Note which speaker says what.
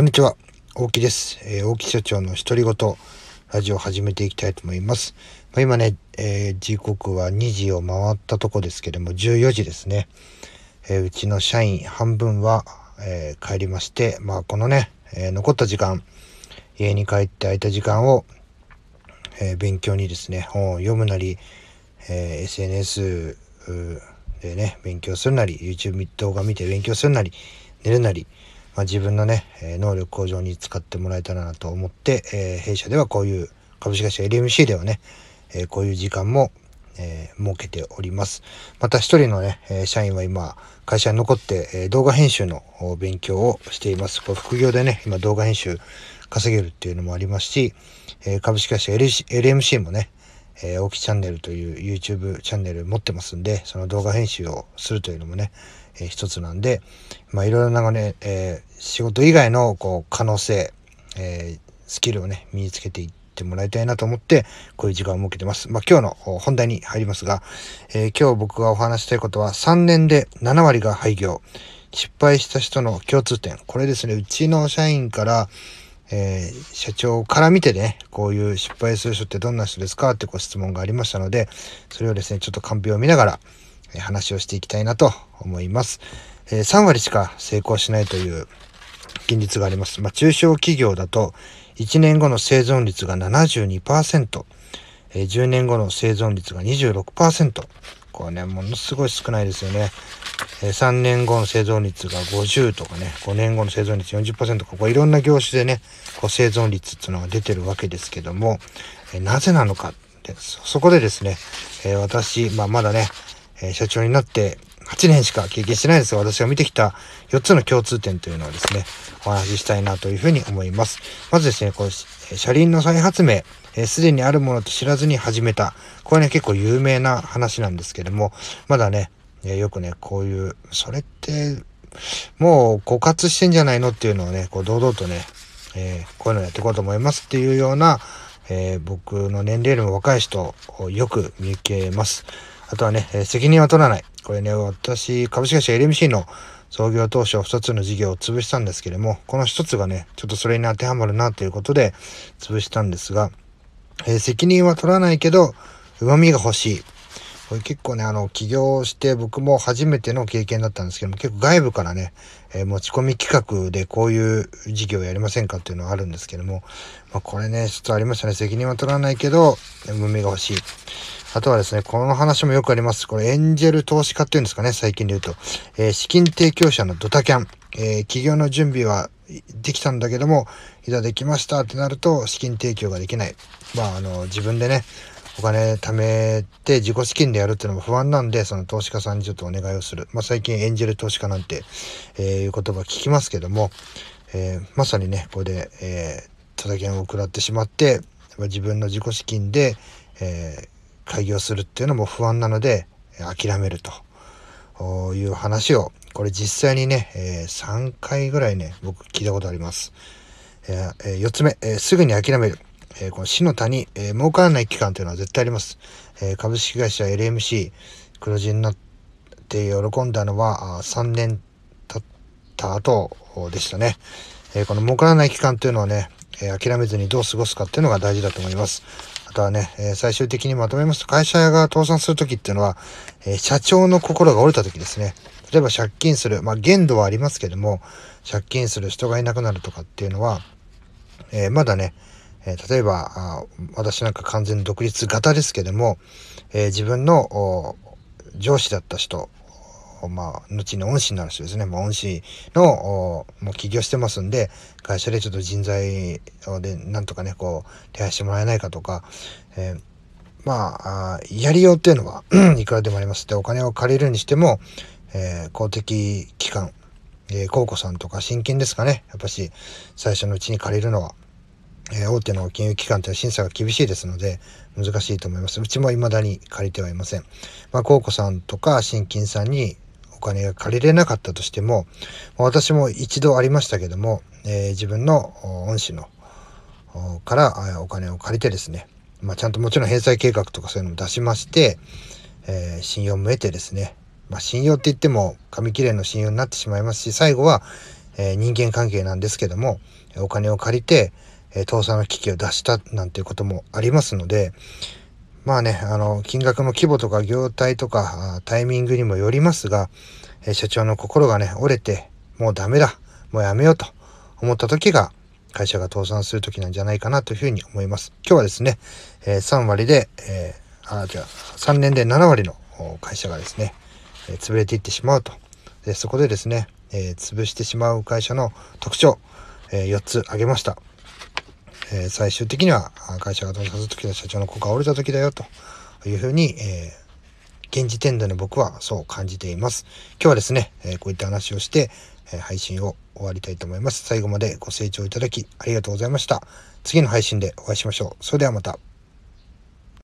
Speaker 1: こんにちは、大木です。えー、大木社長の独り言、ラジオを始めていきたいと思います。まあ、今ね、えー、時刻は2時を回ったとこですけども、14時ですね。えー、うちの社員半分は、え帰りまして、まあ、このね、え残った時間、家に帰って空いた時間を、え勉強にですね、本を読むなり、え SNS でね、勉強するなり、YouTube 動画見て勉強するなり、寝るなり、まあ、自分のね、え能力向上に使ってもらえたらなと思って、え、弊社ではこういう株式会社 LMC ではね、え、こういう時間も、え、設けております。また一人のね、え社員は今、会社に残って、え動画編集の勉強をしています。これ副業でね、今動画編集稼げるっていうのもありますし、え株式会社 LMC もね、えー、大木チャンネルという YouTube チャンネル持ってますんで、その動画編集をするというのもね、えー、一つなんで、まあいろいろなね、えー、仕事以外のこう可能性、えー、スキルをね、身につけていってもらいたいなと思って、こういう時間を設けてます。まあ今日の本題に入りますが、えー、今日僕がお話したいことは3年で7割が廃業。失敗した人の共通点。これですね、うちの社員から、えー、社長から見てね、こういう失敗する人ってどんな人ですかってご質問がありましたので、それをですね、ちょっとカンペを見ながら、えー、話をしていきたいなと思います。えー、3割しか成功しないという現実があります。まあ、中小企業だと、1年後の生存率が72%、えー、10年後の生存率が26%。これね、ものすごい少ないですよね。3年後の生存率が50とかね、5年後の生存率40%とか、こういろんな業種でね、こう生存率っていうのが出てるわけですけども、なぜなのかってそこでですね、え私、まあ、まだね、え社長になって8年しか経験してないですが、私が見てきた4つの共通点というのをですね、お話ししたいなというふうに思います。まずですね、こう車輪の再発明、す、で、にあるものと知らずに始めた。これね、結構有名な話なんですけども、まだね、えよくね、こういう、それって、もう枯渇してんじゃないのっていうのをね、こう堂々とね、えー、こういうのやっていこうと思いますっていうような、えー、僕の年齢よりも若い人をよく見受けます。あとはね、えー、責任は取らない。これね、私、株式会社 LMC の創業当初2つの事業を潰したんですけれども、この1つがね、ちょっとそれに当てはまるなということで潰したんですが、え、責任は取らないけど、旨味が欲しい。これ結構ね、あの、起業して僕も初めての経験だったんですけども、結構外部からね、えー、持ち込み企画でこういう事業やりませんかっていうのはあるんですけども、まあ、これね、ちょっとありましたね。責任は取らないけど、無味が欲しい。あとはですね、この話もよくあります。これエンジェル投資家っていうんですかね、最近で言うと。えー、資金提供者のドタキャン。えー、企業の準備はできたんだけども、いざできましたってなると資金提供ができない。まあ、あの、自分でね、お金貯めて自己資金でやるっていうのも不安なんで、その投資家さんにちょっとお願いをする。まあ、最近エンジェル投資家なんて、え、いう言葉聞きますけども、えー、まさにね、これで、えー、叩きを食らってしまって、自分の自己資金で、えー、開業するっていうのも不安なので、諦めるという話を、これ実際にね、えー、3回ぐらいね、僕聞いたことあります。えー、4つ目、えー、すぐに諦める。え、この死の谷、え、儲からない期間というのは絶対あります。え、株式会社 LMC 黒字になって喜んだのは3年経った後でしたね。えこの儲からない期間というのはね、え諦めずにどう過ごすかっていうのが大事だと思います。あとはね、え最終的にまとめますと、会社が倒産するときっていうのは、え社長の心が折れたときですね。例えば借金する、まあ限度はありますけども、借金する人がいなくなるとかっていうのは、えまだね、えー、例えばあ私なんか完全独立型ですけども、えー、自分の上司だった人まあ、後に恩師になる人ですね。まあ、恩師の、もう起業してますんで、会社でちょっと人材でなんとかね、こう、手配してもらえないかとか、えー、まああ、やりようっていうのは いくらでもあります。で、お金を借りるにしても、えー、公的機関、えー、高校さんとか新金ですかね。やっぱし、最初のうちに借りるのは、えー、大手の金融機関というのは審査が厳しいですので、難しいと思います。うちも未だに借りてはいません。まあ、高子さんとか新金さんにお金が借りれなかったとしても、私も一度ありましたけども、えー、自分の恩師のからお金を借りてですね、まあ、ちゃんともちろん返済計画とかそういうのも出しまして、えー、信用も得てですね、まあ、信用って言っても紙切れの信用になってしまいますし、最後は、えー、人間関係なんですけども、お金を借りて、え倒産の危機を出したなんていうこともありますので、まあね、あの、金額の規模とか業態とかタイミングにもよりますが、え社長の心がね、折れて、もうダメだ、もうやめようと思った時が、会社が倒産する時なんじゃないかなというふうに思います。今日はですね、え3割で、えー、あ、じゃあ、3年で7割の会社がですね、え潰れていってしまうと。で、そこでですね、え、潰してしまう会社の特徴、え4つ挙げました。え最終的には会社が倒産する時の社長の子が折れた時だよというふうに、え現時点での僕はそう感じています。今日はですね、えこういった話をして、え配信を終わりたいと思います。最後までご清聴いただきありがとうございました。次の配信でお会いしましょう。それではまた。